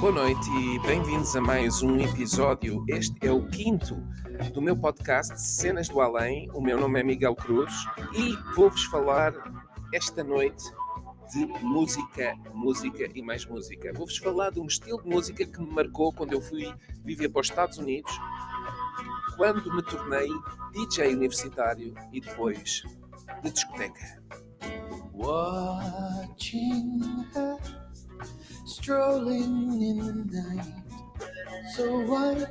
Boa noite e bem-vindos a mais um episódio. Este é o quinto do meu podcast Cenas do Além. O meu nome é Miguel Cruz e vou-vos falar esta noite de música, música e mais música. Vou-vos falar de um estilo de música que me marcou quando eu fui viver para os Estados Unidos, quando me tornei DJ universitário e depois de discoteca. Watching her strolling in the night, so white,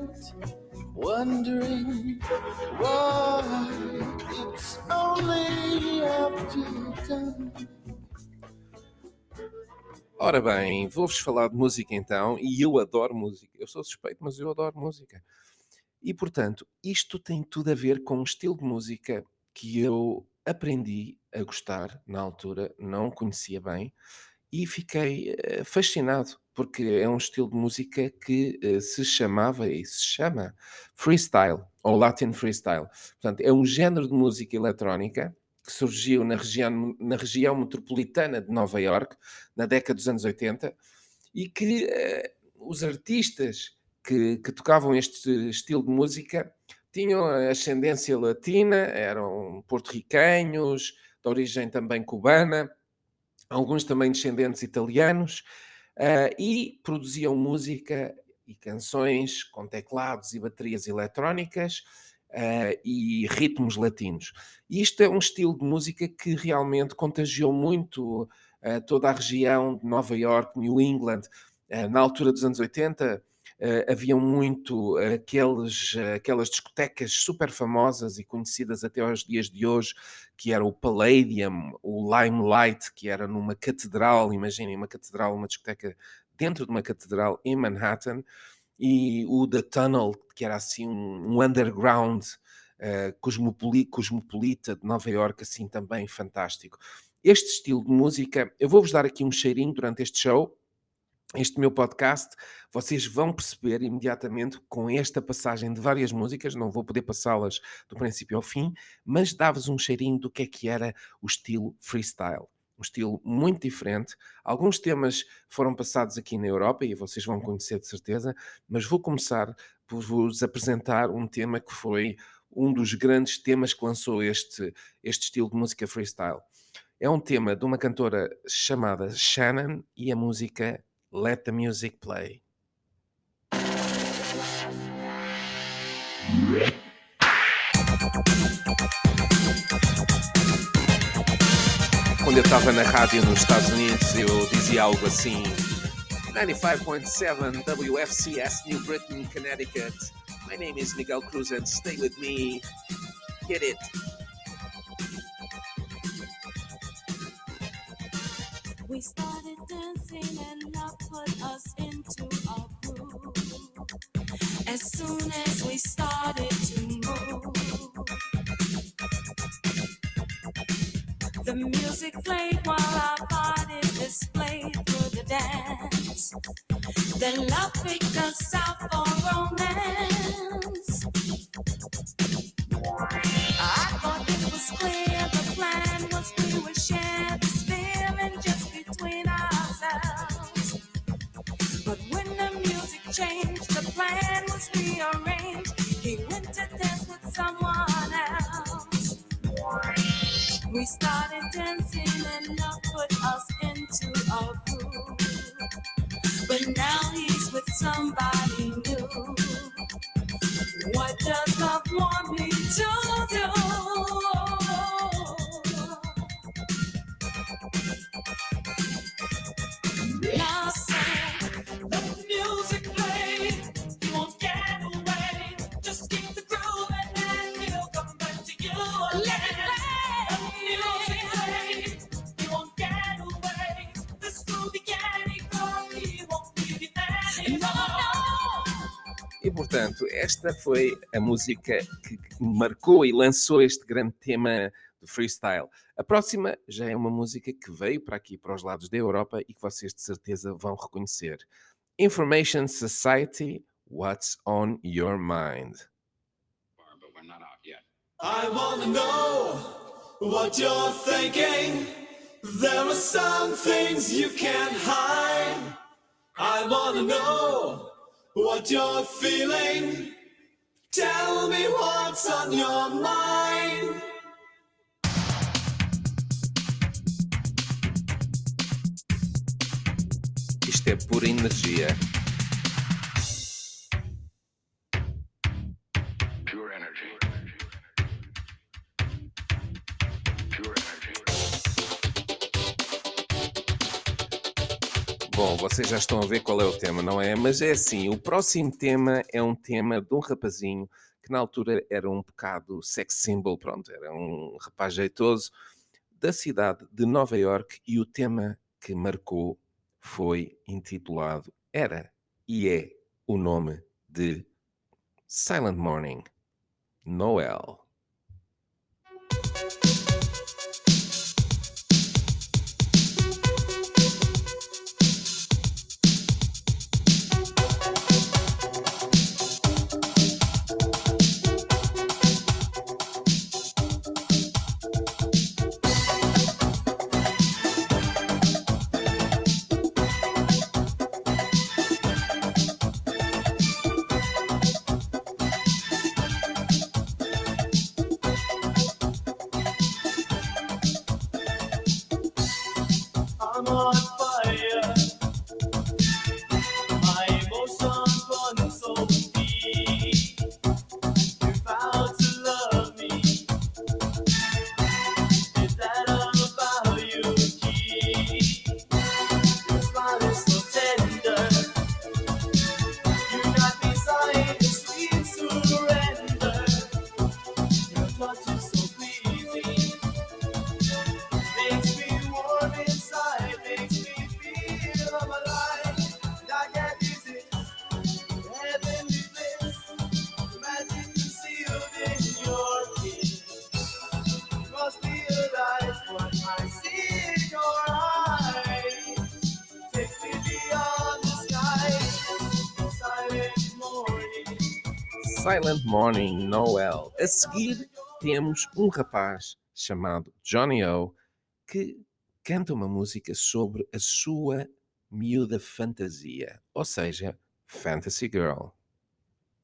wondering why it's only after time. Ora bem, vou-vos falar de música então, e eu adoro música. Eu sou suspeito, mas eu adoro música. E portanto, isto tem tudo a ver com um estilo de música que eu aprendi a gostar na altura, não conhecia bem, e fiquei eh, fascinado, porque é um estilo de música que eh, se chamava e se chama freestyle, ou Latin freestyle. Portanto, é um género de música eletrónica que surgiu na região, na região metropolitana de Nova York, na década dos anos 80, e que uh, os artistas que, que, tocavam este estilo de música tinham ascendência latina, eram porto-riquenhos, de origem também cubana, alguns também descendentes italianos, uh, e produziam música e canções com teclados e baterias eletrónicas, uh, e ritmos latinos. E isto é um estilo de música que realmente contagiou muito uh, toda a região de Nova York, New England. Na altura dos anos 80, Uh, haviam muito aqueles, aquelas discotecas super famosas e conhecidas até aos dias de hoje, que era o Palladium, o Limelight, que era numa catedral, imaginem uma catedral, uma discoteca dentro de uma catedral em Manhattan, e o The Tunnel, que era assim um, um underground uh, cosmopoli cosmopolita de Nova York, assim também fantástico. Este estilo de música, eu vou-vos dar aqui um cheirinho durante este show, este meu podcast, vocês vão perceber imediatamente com esta passagem de várias músicas, não vou poder passá-las do princípio ao fim, mas dá-vos um cheirinho do que é que era o estilo freestyle um estilo muito diferente. Alguns temas foram passados aqui na Europa e vocês vão conhecer de certeza, mas vou começar por vos apresentar um tema que foi um dos grandes temas que lançou este, este estilo de música freestyle. É um tema de uma cantora chamada Shannon e a música Let the Music Play. quando eu estava na rádio nos Estados Unidos, eu dizia algo assim: 95.7 WFCS New Britain, Connecticut. My name is Miguel Cruz and stay with me. Get it. We started dancing and love put us into a groove. As soon as we started to move. The music played while our bodies displayed through the dance. Then love picked us out for romance. The plan was rearranged. He went to dance with someone else. We started dancing and love put us into a groove. But now he's with somebody new. What does love want me portanto, esta foi a música que, marcou e lançou este grande tema do freestyle. A próxima já é uma música que veio para aqui, para os lados da Europa e que vocês de certeza vão reconhecer. Information Society, What's on Your Mind? I wanna know what you're thinking. There are some things you can't hide. I wanna know what you're feeling. Tell me what's on your mind. Isto é pura energia. Vocês já estão a ver qual é o tema, não é? Mas é assim, o próximo tema é um tema de um rapazinho que na altura era um bocado sex symbol, pronto, era um rapaz jeitoso da cidade de Nova York e o tema que marcou foi intitulado, era e é o nome de Silent Morning, Noel. Silent Morning, Noel. A seguir temos um rapaz chamado Johnny O que canta uma música sobre a sua miúda fantasia, ou seja, Fantasy Girl.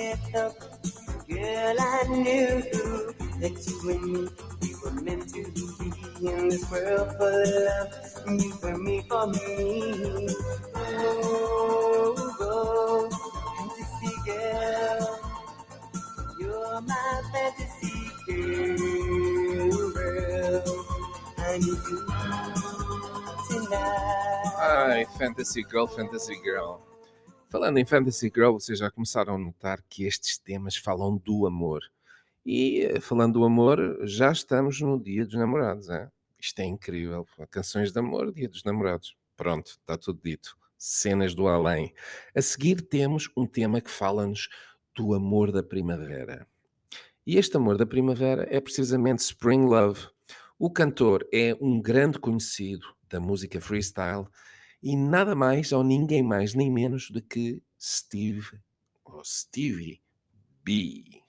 true. Up, girl, I knew that you and me, we were meant to be in this world for love. And you were me for me. Oh, oh, fantasy girl, you're my fantasy girl. I need you tonight. Ai, Fantasy Girl, Fantasy Girl. Falando em Fantasy Girl, vocês já começaram a notar que estes temas falam do amor. E eh, falando do amor, já estamos no dia dos namorados, é? Isto é incrível. Canções de amor, dia dos namorados. Pronto, está tudo dito. Cenas do além. A seguir temos um tema que fala-nos do amor da primavera. E este amor da primavera é precisamente Spring Love. O cantor é um grande conhecido da música freestyle e nada mais ou ninguém mais nem menos do que Steve ou Stevie B.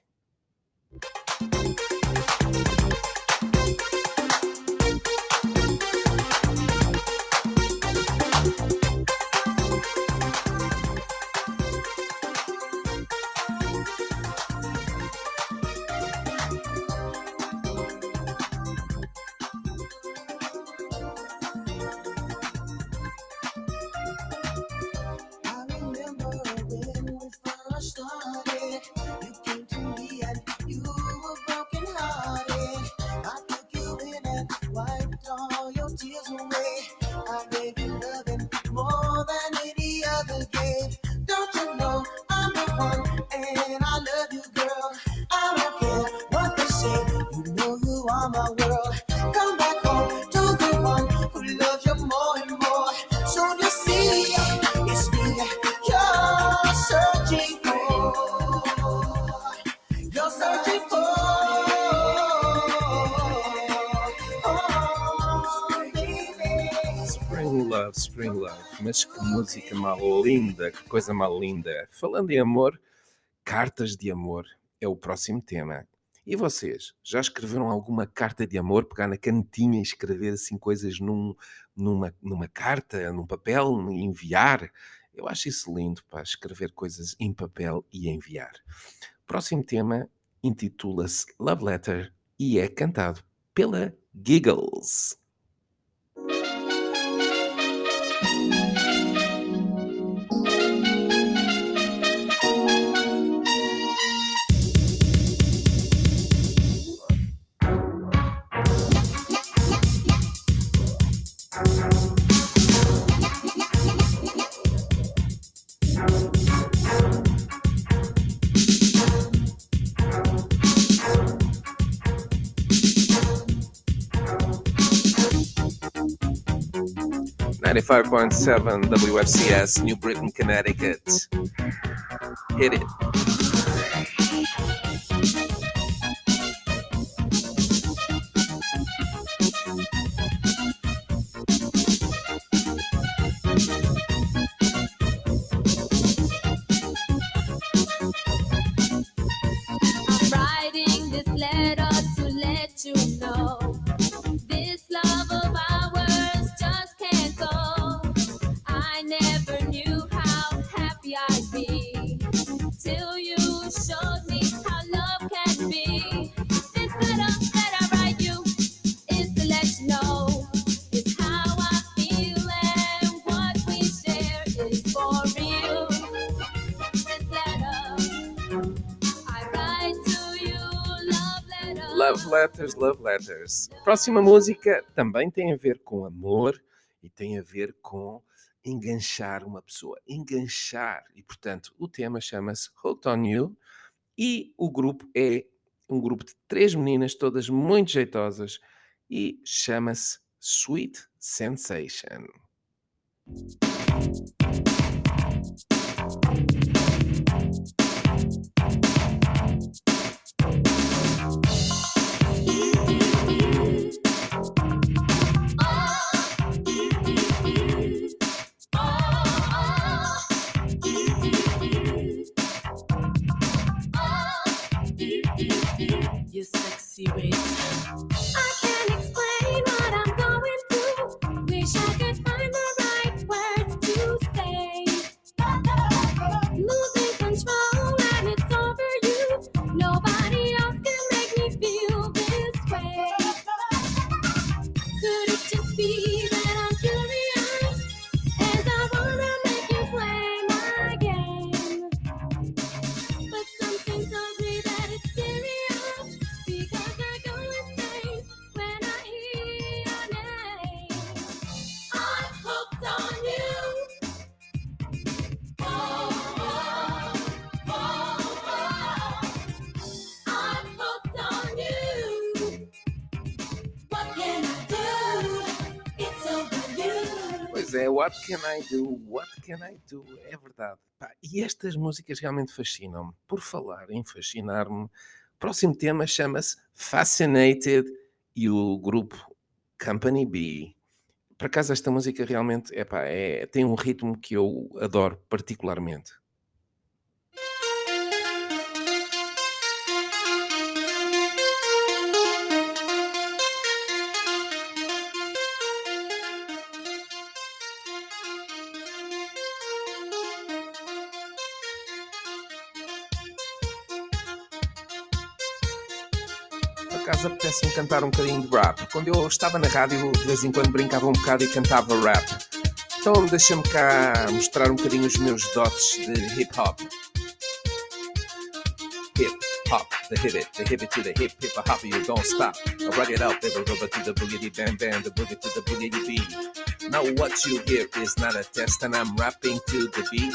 Mas que música mal linda, que coisa mal linda. Falando em amor, cartas de amor é o próximo tema. E vocês, já escreveram alguma carta de amor? Pegar na canetinha e escrever assim coisas num, numa, numa carta, num papel, enviar? Eu acho isso lindo, para escrever coisas em papel e enviar. Próximo tema intitula-se Love Letter e é cantado pela Giggles. Ninety-five point seven WFCS, New Britain, Connecticut. Hit it. Letters. Love Letters. Próxima música também tem a ver com amor e tem a ver com enganchar uma pessoa. Enganchar. E, portanto, o tema chama-se Hooked on You e o grupo é um grupo de três meninas, todas muito jeitosas e chama-se Sweet Sensation. You what can I do? What can I do? É verdade. Pá, e estas músicas realmente fascinam-me. Por falar em fascinar-me, o próximo tema chama-se Fascinated e o grupo Company B. Por acaso, esta música realmente epá, é, tem um ritmo que eu adoro particularmente. Acaso apetece-me cantar um bocadinho de rap. Quando eu estava na rádio, de vez em quando brincava um bocado e cantava rap. Então deixa-me cá mostrar um bocadinho os meus dotes de hip hop. Hip hop, the hit it, the hip it to the hip, hip hop, you don't stop. I rock it out, baby, rubber to the boogity bam bam, the boogie to the boogity beat. Now what you hear is not a test, and I'm rapping to the beat.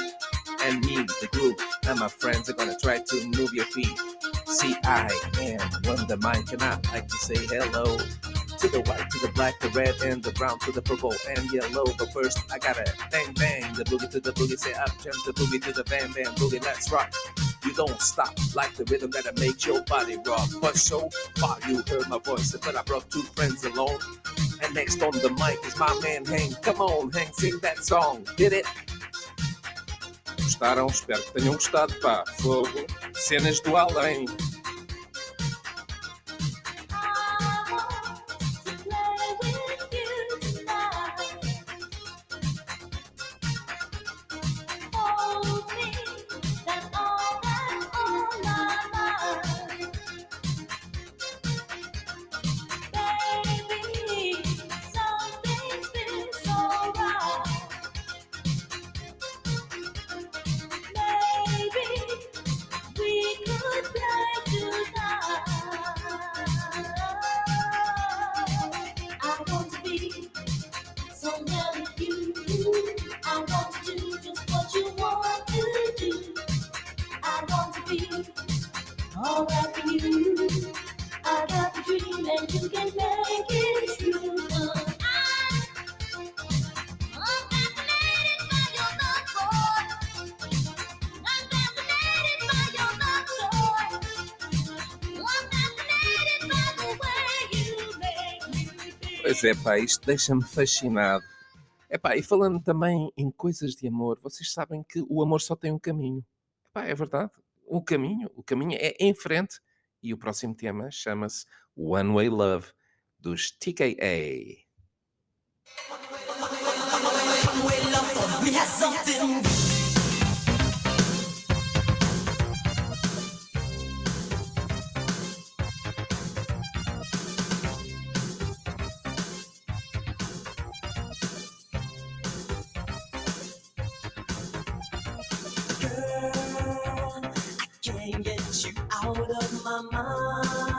And me, the group, and my friends are gonna try to move your feet. See, I am on the mic, and I like to say hello to the white, to the black, the red, and the brown, to the purple and yellow. But first, I gotta bang bang the boogie to the boogie, say up jump the boogie to the bam bam boogie. Let's rock. You don't stop like the rhythm that'll make your body rock. But so far, you heard my voice, but I brought two friends along. And next on the mic is my man Hank. Come on, Hank, sing that song. Hit it. Gostaram? Espero que tenham gostado, pá. Fogo. Cenas do além. É, pá, isto deixa-me fascinado. É pá, e falando também em coisas de amor, vocês sabem que o amor só tem um caminho. Pá, é verdade. O caminho, o caminho é em frente. E o próximo tema chama-se One Way Love, dos TKA. Girl, my mind.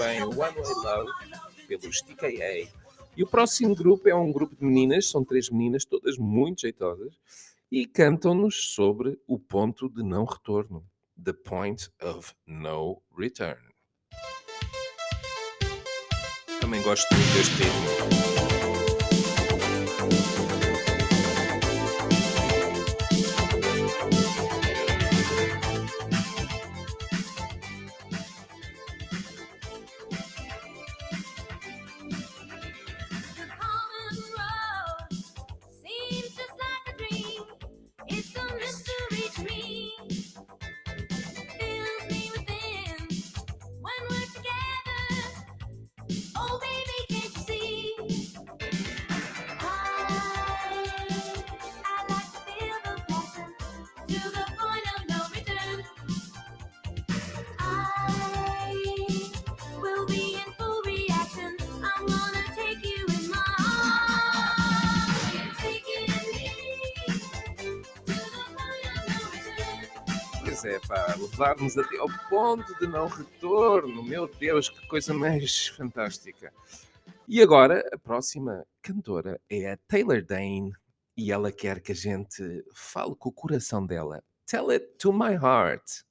Muito bem, One Way Love, pelos TKA. E o próximo grupo é um grupo de meninas, são três meninas, todas muito jeitosas, e cantam-nos sobre o ponto de não retorno. The Point of No Return. Também gosto muito deste ritmo. Levar-nos até ao ponto de não retorno. Meu Deus, que coisa mais fantástica. E agora, a próxima cantora é a Taylor Dane e ela quer que a gente fale com o coração dela. Tell it to my heart.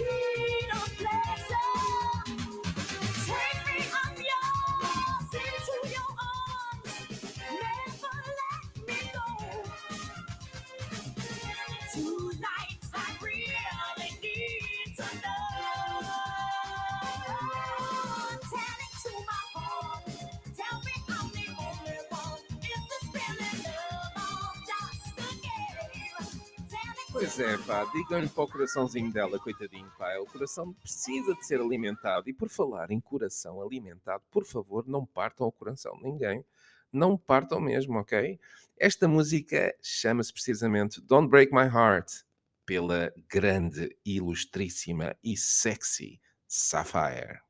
In É, pá, digam-lhe para o coraçãozinho dela, coitadinho, pá. O coração precisa de ser alimentado. E por falar em coração alimentado, por favor, não partam o coração de ninguém. Não partam mesmo, ok? Esta música chama-se precisamente Don't Break My Heart, pela grande, ilustríssima e sexy Sapphire.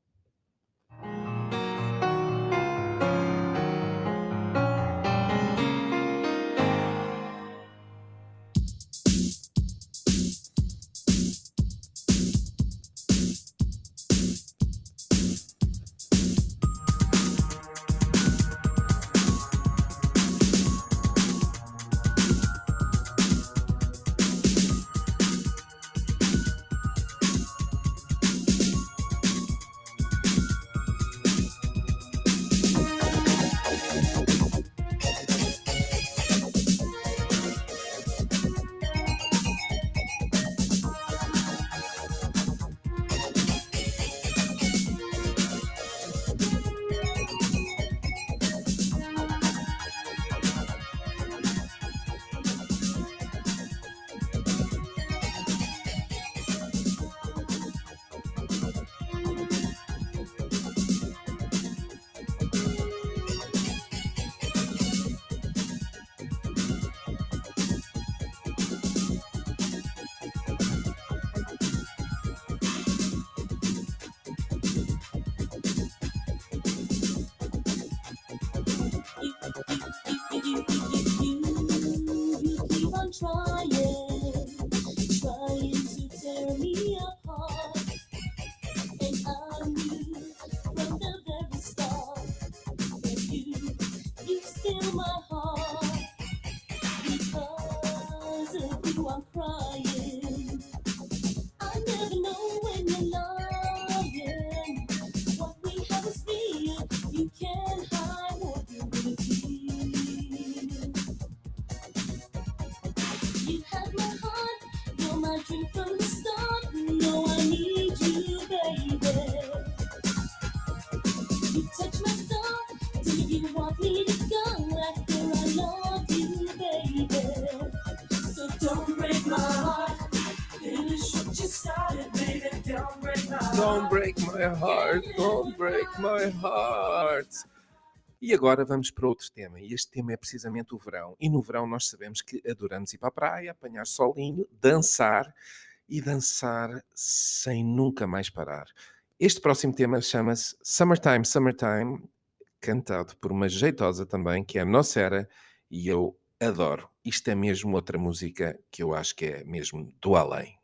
Heart, don't break my heart. E agora vamos para outro tema, e este tema é precisamente o verão. E no verão nós sabemos que adoramos ir para a praia, apanhar solinho, dançar e dançar sem nunca mais parar. Este próximo tema chama-se Summertime, Summertime, cantado por uma jeitosa também, que é a Nocera, e eu adoro. Isto é mesmo outra música que eu acho que é mesmo do além.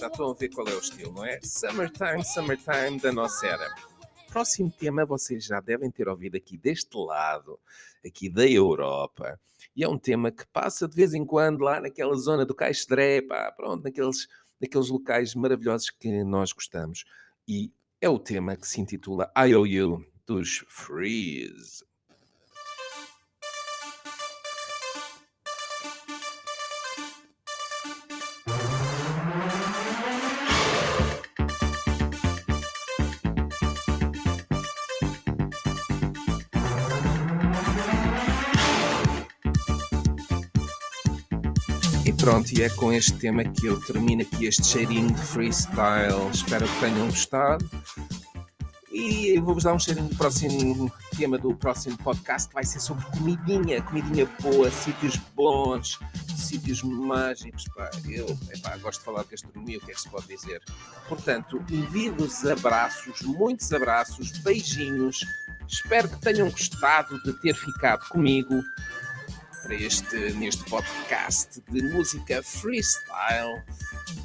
Já estão a ver qual é o estilo, não é? Summertime, Summertime da nossa era. Próximo tema vocês já devem ter ouvido aqui deste lado, aqui da Europa. E é um tema que passa de vez em quando lá naquela zona do Caixedré, pá, pronto, naqueles, naqueles locais maravilhosos que nós gostamos. E é o tema que se intitula IOU dos Freeze. E pronto, e é com este tema que eu termino aqui este cheirinho de freestyle. Espero que tenham gostado. E vou-vos dar um cheirinho do próximo tema do próximo podcast, que vai ser sobre comidinha, comidinha boa, sítios bons, sítios mágicos. Pá. Eu epá, gosto de falar de gastronomia, o que é que se pode dizer? Portanto, envio-vos abraços, muitos abraços, beijinhos. Espero que tenham gostado de ter ficado comigo para este, neste podcast de música freestyle.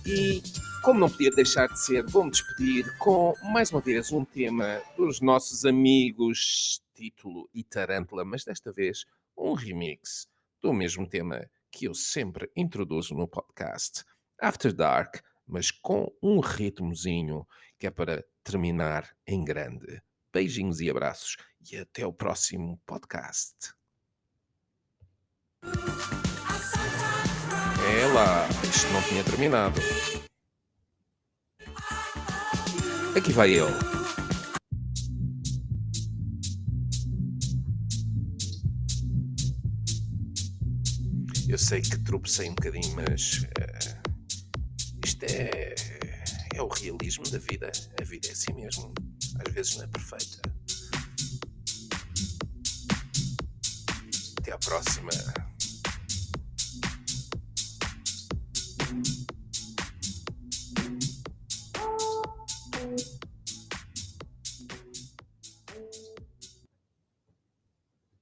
E como não podia deixar de ser, vou-me despedir com mais uma vez um tema dos nossos amigos, título e Tarântula, mas desta vez um remix do mesmo tema que eu sempre introduzo no podcast. After Dark, mas com um ritmozinho que é para terminar em grande. Beijinhos e abraços e até o próximo podcast. É lá, isto não tinha terminado. Aqui vai ele. Eu sei que tropecei um bocadinho, mas eh, isto é, é o realismo da vida. A vida é assim mesmo. Às vezes não é perfeita. Até à próxima. thank you